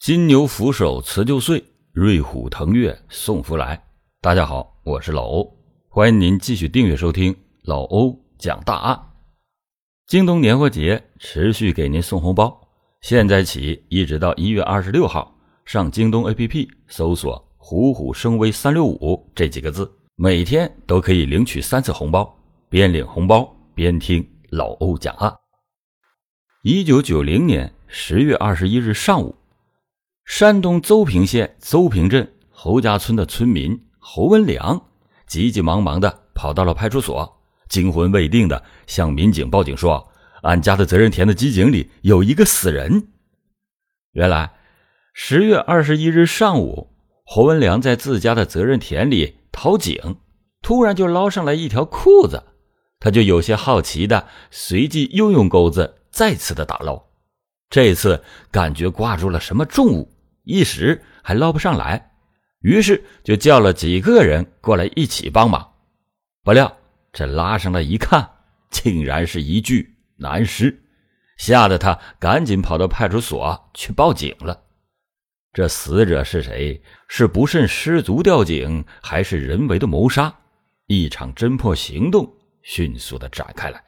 金牛扶手辞旧岁，瑞虎腾跃送福来。大家好，我是老欧，欢迎您继续订阅收听老欧讲大案。京东年货节持续给您送红包，现在起一直到一月二十六号，上京东 APP 搜索“虎虎生威三六五”这几个字，每天都可以领取三次红包，边领红包边听老欧讲案。一九九零年十月二十一日上午。山东邹平县邹平镇侯家村的村民侯文良急急忙忙的跑到了派出所，惊魂未定的向民警报警说：“俺家的责任田的机井里有一个死人。”原来，十月二十一日上午，侯文良在自家的责任田里掏井，突然就捞上来一条裤子，他就有些好奇的随即又用钩子再次的打捞，这次感觉挂住了什么重物。一时还捞不上来，于是就叫了几个人过来一起帮忙。不料这拉上来一看，竟然是一具男尸，吓得他赶紧跑到派出所去报警了。这死者是谁？是不慎失足掉井，还是人为的谋杀？一场侦破行动迅速的展开来。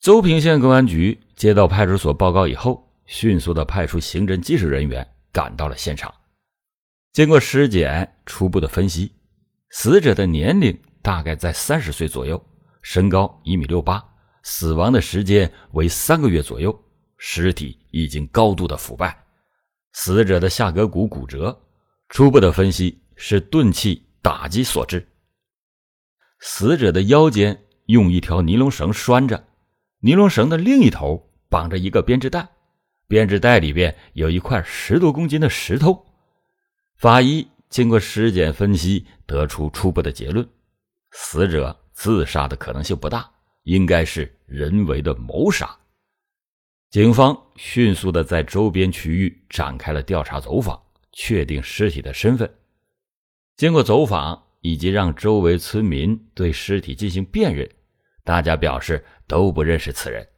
邹平县公安局接到派出所报告以后。迅速的派出刑侦技术人员赶到了现场。经过尸检初步的分析，死者的年龄大概在三十岁左右，身高一米六八，死亡的时间为三个月左右，尸体已经高度的腐败。死者的下颌骨骨折，初步的分析是钝器打击所致。死者的腰间用一条尼龙绳拴着，尼龙绳的另一头绑着一个编织袋。编织袋里边有一块十多公斤的石头。法医经过尸检分析，得出初步的结论：死者自杀的可能性不大，应该是人为的谋杀。警方迅速的在周边区域展开了调查走访，确定尸体的身份。经过走访以及让周围村民对尸体进行辨认，大家表示都不认识此人。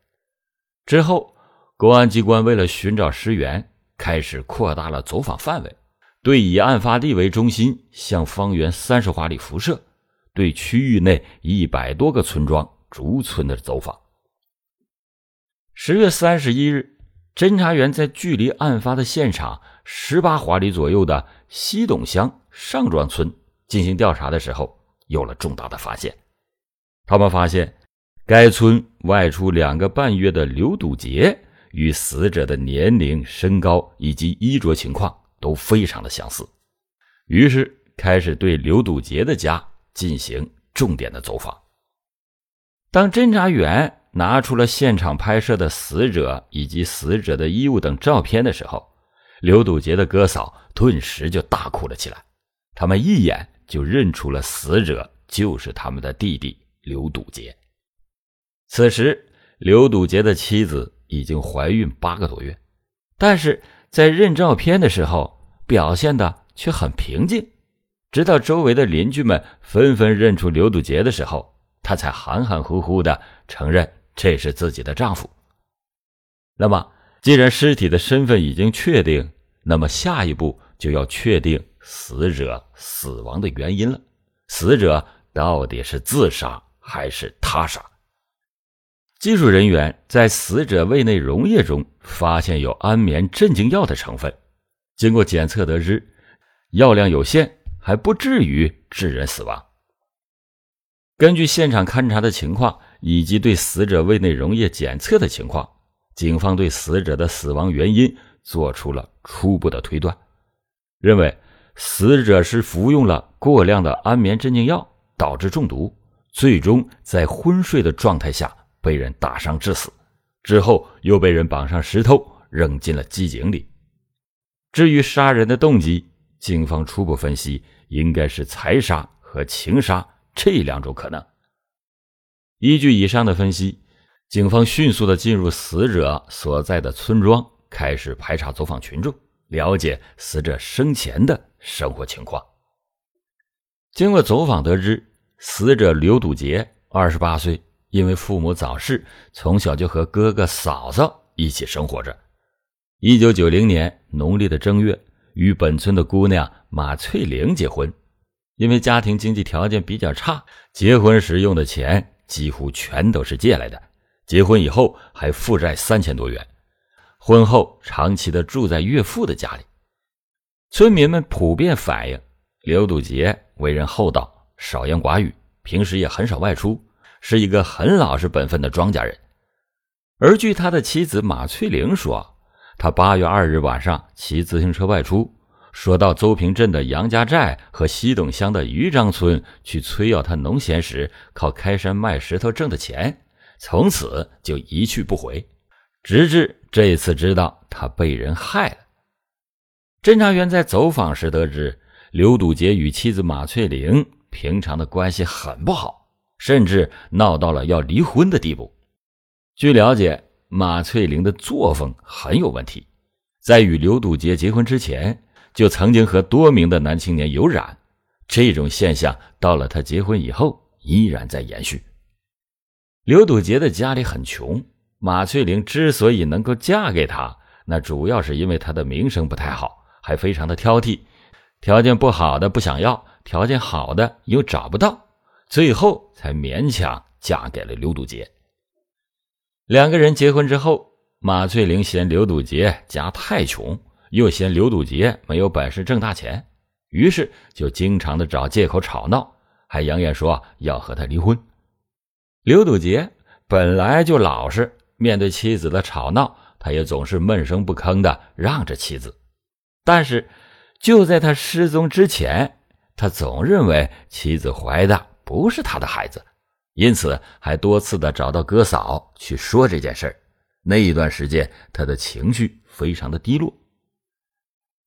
之后。公安机关为了寻找尸源，开始扩大了走访范围，对以案发地为中心，向方圆三十华里辐射，对区域内一百多个村庄逐村的走访。十月三十一日，侦查员在距离案发的现场十八华里左右的西董乡上庄村进行调查的时候，有了重大的发现。他们发现，该村外出两个半月的刘笃杰。与死者的年龄、身高以及衣着情况都非常的相似，于是开始对刘笃杰的家进行重点的走访。当侦查员拿出了现场拍摄的死者以及死者的衣物等照片的时候，刘笃杰的哥嫂顿时就大哭了起来。他们一眼就认出了死者就是他们的弟弟刘笃杰。此时，刘笃杰的妻子。已经怀孕八个多月，但是在认照片的时候表现的却很平静，直到周围的邻居们纷纷认出刘笃杰的时候，她才含含糊糊的承认这是自己的丈夫。那么，既然尸体的身份已经确定，那么下一步就要确定死者死亡的原因了，死者到底是自杀还是他杀？技术人员在死者胃内溶液中发现有安眠镇静药的成分，经过检测得知，药量有限，还不至于致人死亡。根据现场勘查的情况以及对死者胃内溶液检测的情况，警方对死者的死亡原因做出了初步的推断，认为死者是服用了过量的安眠镇静药导致中毒，最终在昏睡的状态下。被人打伤致死，之后又被人绑上石头扔进了机井里。至于杀人的动机，警方初步分析应该是财杀和情杀这两种可能。依据以上的分析，警方迅速的进入死者所在的村庄，开始排查走访群众，了解死者生前的生活情况。经过走访得知，死者刘笃杰二十八岁。因为父母早逝，从小就和哥哥嫂嫂一起生活着。一九九零年农历的正月，与本村的姑娘马翠玲结婚。因为家庭经济条件比较差，结婚时用的钱几乎全都是借来的。结婚以后还负债三千多元，婚后长期的住在岳父的家里。村民们普遍反映，刘笃杰为人厚道，少言寡语，平时也很少外出，是一个很老实本分的庄稼人。而据他的妻子马翠玲说，他八月二日晚上骑自行车外出。说到邹平镇的杨家寨和西董乡的余张村去催要他农闲时靠开山卖石头挣的钱，从此就一去不回，直至这次知道他被人害了。侦查员在走访时得知，刘笃杰与妻子马翠玲平常的关系很不好，甚至闹到了要离婚的地步。据了解，马翠玲的作风很有问题，在与刘笃杰结婚之前。就曾经和多名的男青年有染，这种现象到了他结婚以后依然在延续。刘笃杰的家里很穷，马翠玲之所以能够嫁给他，那主要是因为他的名声不太好，还非常的挑剔，条件不好的不想要，条件好的又找不到，最后才勉强嫁给了刘笃杰。两个人结婚之后，马翠玲嫌刘笃杰家太穷。又嫌刘笃杰没有本事挣大钱，于是就经常的找借口吵闹，还扬言说要和他离婚。刘笃杰本来就老实，面对妻子的吵闹，他也总是闷声不吭的让着妻子。但是就在他失踪之前，他总认为妻子怀的不是他的孩子，因此还多次的找到哥嫂去说这件事那一段时间，他的情绪非常的低落。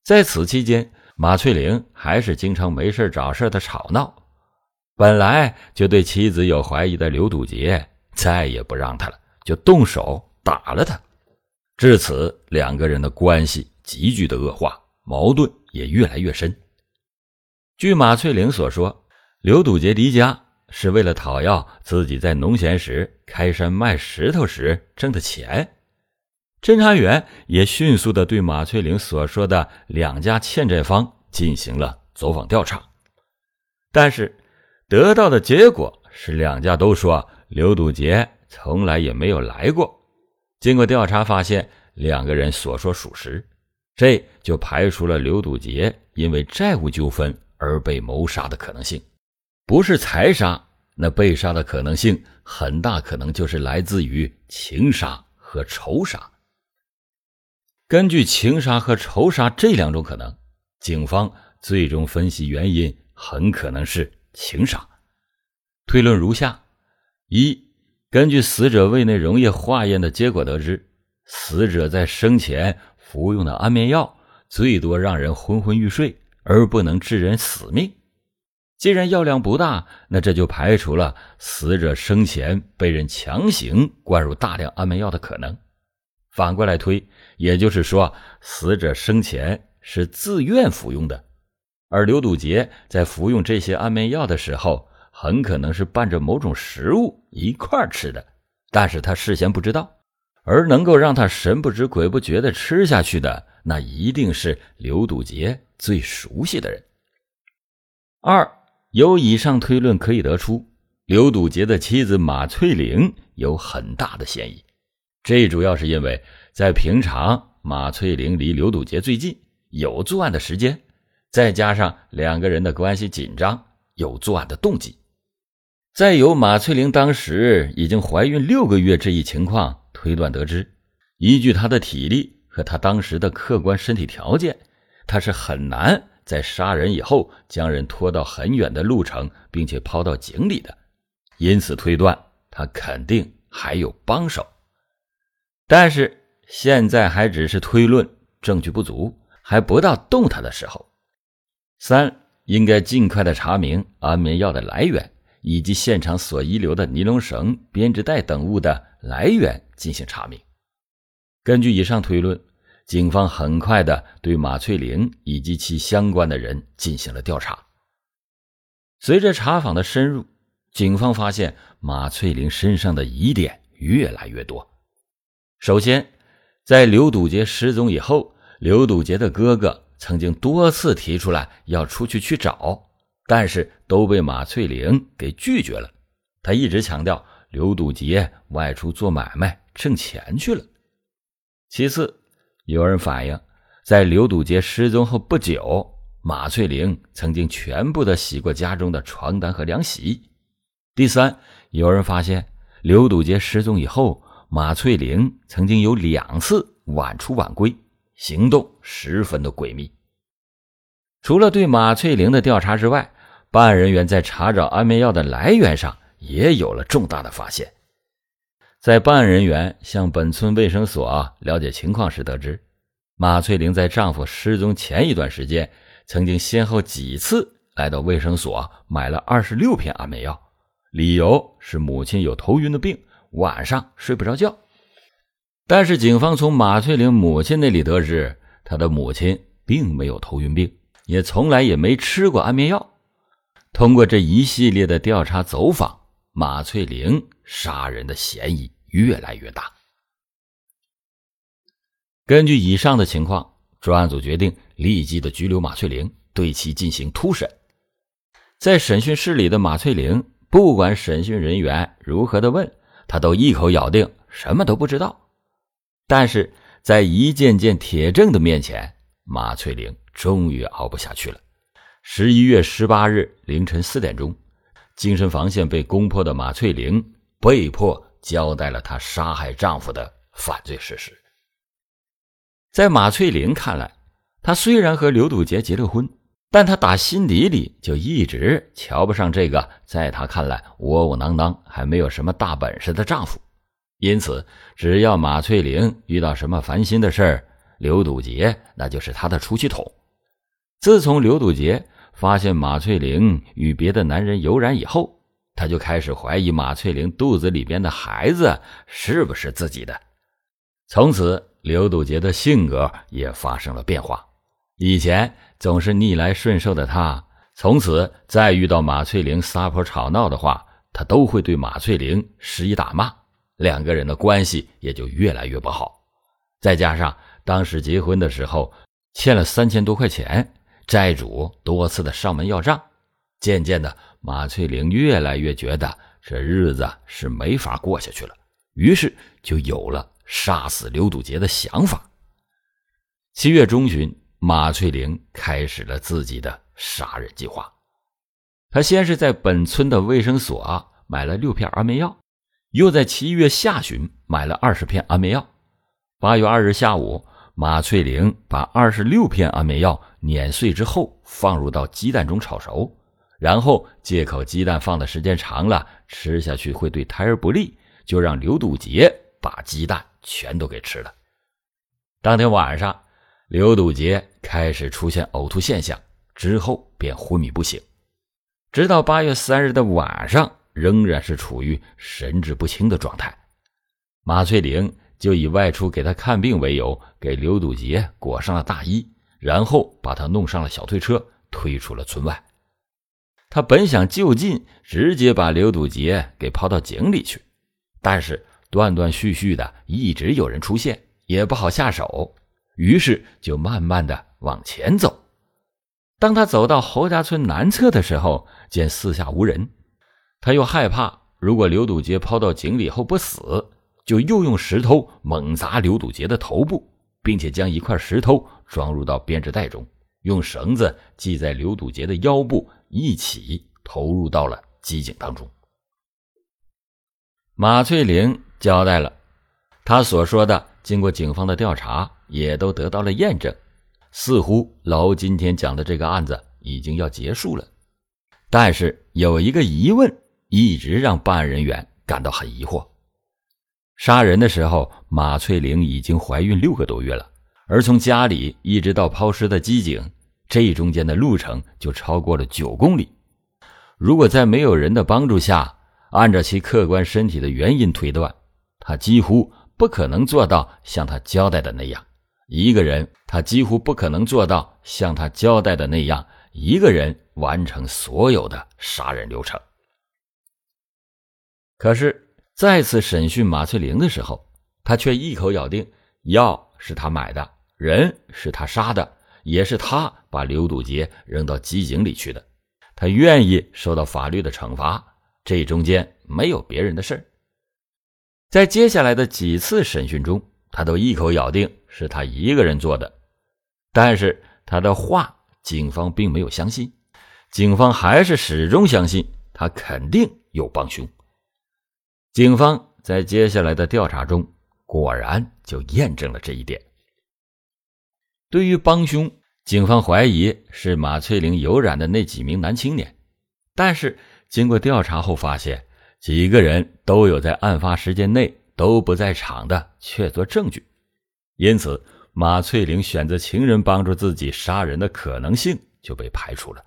在此期间，马翠玲还是经常没事找事的吵闹。本来就对妻子有怀疑的刘笃杰，再也不让他了，就动手打了他。至此，两个人的关系急剧的恶化，矛盾也越来越深。据马翠玲所说，刘堵杰离家是为了讨要自己在农闲时开山卖石头时挣的钱。侦查员也迅速的对马翠玲所说的两家欠债方进行了走访调查，但是得到的结果是两家都说刘堵杰从来也没有来过。经过调查发现，两个人所说属实，这就排除了刘堵杰因为债务纠纷而被谋杀的可能性。不是财杀，那被杀的可能性很大可能就是来自于情杀和仇杀。根据情杀和仇杀这两种可能，警方最终分析原因很可能是情杀。推论如下：一、根据死者胃内溶液化验的结果得知，死者在生前服用的安眠药最多让人昏昏欲睡，而不能致人死命。既然药量不大，那这就排除了死者生前被人强行灌入大量安眠药的可能。反过来推，也就是说，死者生前是自愿服用的，而刘笃杰在服用这些安眠药的时候，很可能是伴着某种食物一块吃的，但是他事先不知道，而能够让他神不知鬼不觉的吃下去的，那一定是刘笃杰最熟悉的人。二，由以上推论可以得出，刘笃杰的妻子马翠玲有很大的嫌疑。这主要是因为，在平常马翠玲离刘笃杰最近，有作案的时间，再加上两个人的关系紧张，有作案的动机。再由马翠玲当时已经怀孕六个月这一情况推断得知，依据她的体力和她当时的客观身体条件，她是很难在杀人以后将人拖到很远的路程，并且抛到井里的。因此推断，他肯定还有帮手。但是现在还只是推论，证据不足，还不到动他的时候。三，应该尽快的查明安眠药的来源，以及现场所遗留的尼龙绳、编织袋等物的来源进行查明。根据以上推论，警方很快的对马翠玲以及其相关的人进行了调查。随着查访的深入，警方发现马翠玲身上的疑点越来越多。首先，在刘堵杰失踪以后，刘堵杰的哥哥曾经多次提出来要出去去找，但是都被马翠玲给拒绝了。他一直强调刘堵杰外出做买卖挣钱去了。其次，有人反映，在刘笃杰失踪后不久，马翠玲曾经全部的洗过家中的床单和凉席。第三，有人发现刘笃杰失踪以后。马翠玲曾经有两次晚出晚归，行动十分的诡秘。除了对马翠玲的调查之外，办案人员在查找安眠药的来源上也有了重大的发现。在办案人员向本村卫生所了解情况时，得知马翠玲在丈夫失踪前一段时间，曾经先后几次来到卫生所买了二十六片安眠药，理由是母亲有头晕的病。晚上睡不着觉，但是警方从马翠玲母亲那里得知，她的母亲并没有头晕病，也从来也没吃过安眠药。通过这一系列的调查走访，马翠玲杀人的嫌疑越来越大。根据以上的情况，专案组决定立即的拘留马翠玲，对其进行突审。在审讯室里的马翠玲，不管审讯人员如何的问。他都一口咬定什么都不知道，但是在一件件铁证的面前，马翠玲终于熬不下去了。十一月十八日凌晨四点钟，精神防线被攻破的马翠玲被迫交代了她杀害丈夫的犯罪事实。在马翠玲看来，她虽然和刘笃杰结了婚。但她打心底里就一直瞧不上这个在她看来窝窝囊囊、还没有什么大本事的丈夫，因此，只要马翠玲遇到什么烦心的事儿，刘笃杰那就是她的出气筒。自从刘笃杰发现马翠玲与别的男人有染以后，他就开始怀疑马翠玲肚子里边的孩子是不是自己的。从此，刘笃杰的性格也发生了变化，以前。总是逆来顺受的他，从此再遇到马翠玲撒泼吵闹的话，他都会对马翠玲施以打骂，两个人的关系也就越来越不好。再加上当时结婚的时候欠了三千多块钱，债主多次的上门要账，渐渐的，马翠玲越来越觉得这日子是没法过下去了，于是就有了杀死刘堵杰的想法。七月中旬。马翠玲开始了自己的杀人计划。她先是在本村的卫生所买了六片安眠药，又在七月下旬买了二十片安眠药。八月二日下午，马翠玲把二十六片安眠药碾碎之后放入到鸡蛋中炒熟，然后借口鸡蛋放的时间长了，吃下去会对胎儿不利，就让刘笃杰把鸡蛋全都给吃了。当天晚上。刘笃杰开始出现呕吐现象，之后便昏迷不醒，直到八月三日的晚上，仍然是处于神志不清的状态。马翠玲就以外出给他看病为由，给刘笃杰裹上了大衣，然后把他弄上了小推车，推出了村外。他本想就近直接把刘笃杰给抛到井里去，但是断断续续的一直有人出现，也不好下手。于是就慢慢的往前走。当他走到侯家村南侧的时候，见四下无人，他又害怕，如果刘笃杰抛到井里后不死，就又用石头猛砸刘堵杰的头部，并且将一块石头装入到编织袋中，用绳子系在刘堵杰的腰部，一起投入到了机井当中。马翠玲交代了，他所说的，经过警方的调查。也都得到了验证，似乎老今天讲的这个案子已经要结束了。但是有一个疑问一直让办案人员感到很疑惑：杀人的时候，马翠玲已经怀孕六个多月了，而从家里一直到抛尸的机井，这中间的路程就超过了九公里。如果在没有人的帮助下，按照其客观身体的原因推断，他几乎不可能做到像他交代的那样。一个人，他几乎不可能做到像他交代的那样，一个人完成所有的杀人流程。可是再次审讯马翠玲的时候，他却一口咬定药是他买的，人是他杀的，也是他把刘笃杰扔到机井里去的。他愿意受到法律的惩罚，这中间没有别人的事。在接下来的几次审讯中，他都一口咬定是他一个人做的，但是他的话，警方并没有相信。警方还是始终相信他肯定有帮凶。警方在接下来的调查中，果然就验证了这一点。对于帮凶，警方怀疑是马翠玲有染的那几名男青年，但是经过调查后发现，几个人都有在案发时间内都不在场的确凿证据，因此马翠玲选择情人帮助自己杀人的可能性就被排除了。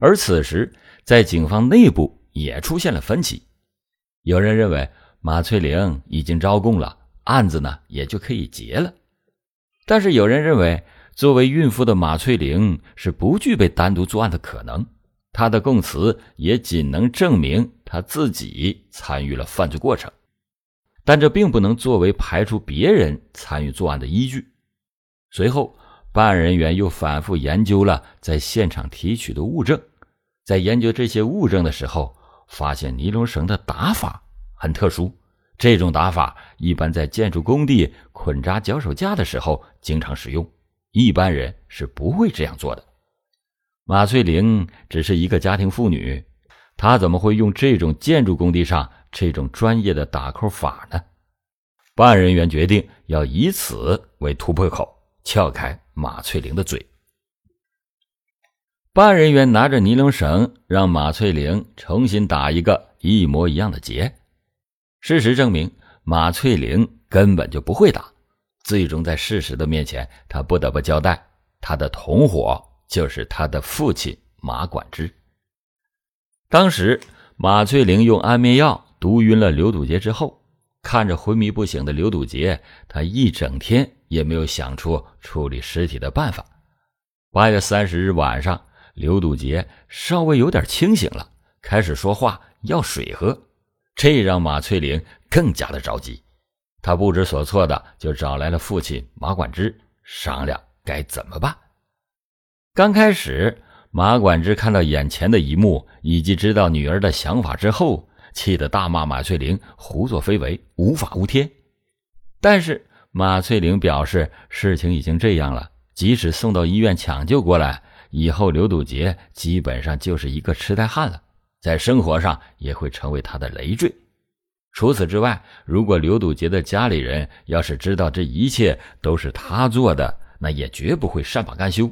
而此时，在警方内部也出现了分歧。有人认为马翠玲已经招供了，案子呢也就可以结了；但是有人认为，作为孕妇的马翠玲是不具备单独作案的可能，她的供词也仅能证明她自己参与了犯罪过程，但这并不能作为排除别人参与作案的依据。随后。办案人员又反复研究了在现场提取的物证，在研究这些物证的时候，发现尼龙绳的打法很特殊。这种打法一般在建筑工地捆扎脚手架的时候经常使用，一般人是不会这样做的。马翠玲只是一个家庭妇女，她怎么会用这种建筑工地上这种专业的打扣法呢？办案人员决定要以此为突破口，撬开。马翠玲的嘴。办案人员拿着尼龙绳，让马翠玲重新打一个一模一样的结。事实证明，马翠玲根本就不会打。最终，在事实的面前，他不得不交代：他的同伙就是他的父亲马管之。当时，马翠玲用安眠药毒晕了刘堵杰之后，看着昏迷不醒的刘堵杰，他一整天。也没有想出处理尸体的办法。八月三十日晚上，刘笃杰稍微有点清醒了，开始说话要水喝，这让马翠玲更加的着急。他不知所措的就找来了父亲马管之商量该怎么办。刚开始，马管之看到眼前的一幕以及知道女儿的想法之后，气得大骂马翠玲胡作非为、无法无天。但是。马翠玲表示，事情已经这样了，即使送到医院抢救过来，以后刘笃杰基本上就是一个痴呆汉了，在生活上也会成为他的累赘。除此之外，如果刘笃杰的家里人要是知道这一切都是他做的，那也绝不会善罢甘休。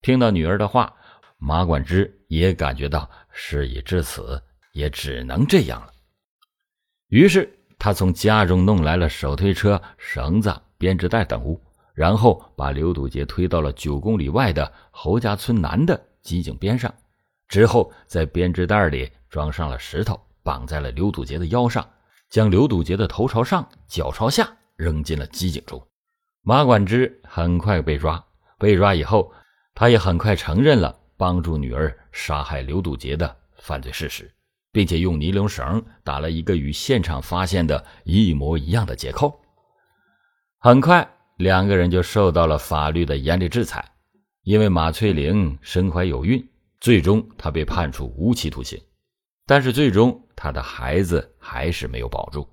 听到女儿的话，马管之也感觉到事已至此，也只能这样了。于是。他从家中弄来了手推车、绳子、编织袋等物，然后把刘堵杰推到了九公里外的侯家村南的机井边上，之后在编织袋里装上了石头，绑在了刘堵杰的腰上，将刘堵杰的头朝上、脚朝下扔进了机井中。马管之很快被抓，被抓以后，他也很快承认了帮助女儿杀害刘堵杰的犯罪事实。并且用尼龙绳打了一个与现场发现的一模一样的结扣。很快，两个人就受到了法律的严厉制裁。因为马翠玲身怀有孕，最终她被判处无期徒刑。但是，最终她的孩子还是没有保住。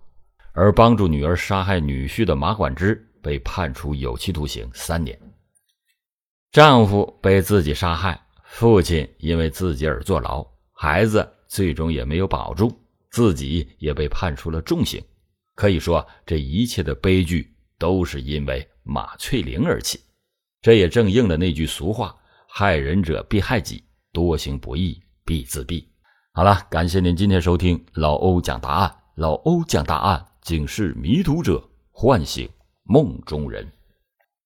而帮助女儿杀害女婿的马管之被判处有期徒刑三年。丈夫被自己杀害，父亲因为自己而坐牢，孩子。最终也没有保住，自己也被判处了重刑。可以说，这一切的悲剧都是因为马翠玲而起。这也正应了那句俗话：“害人者必害己，多行不义必自毙。”好了，感谢您今天收听老欧讲答案。老欧讲答案，警示迷途者，唤醒梦中人。